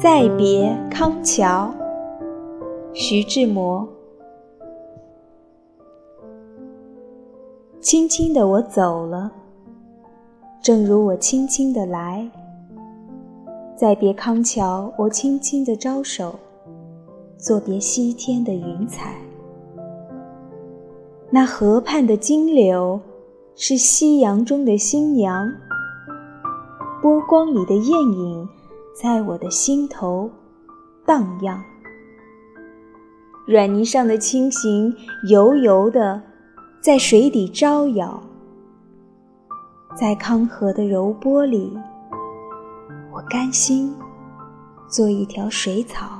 再别康桥，徐志摩。轻轻的我走了，正如我轻轻的来。再别康桥，我轻轻的招手，作别西天的云彩。那河畔的金柳，是夕阳中的新娘。波光里的艳影，在我的心头荡漾。软泥上的青荇，油油的，在水底招摇。在康河的柔波里，我甘心做一条水草。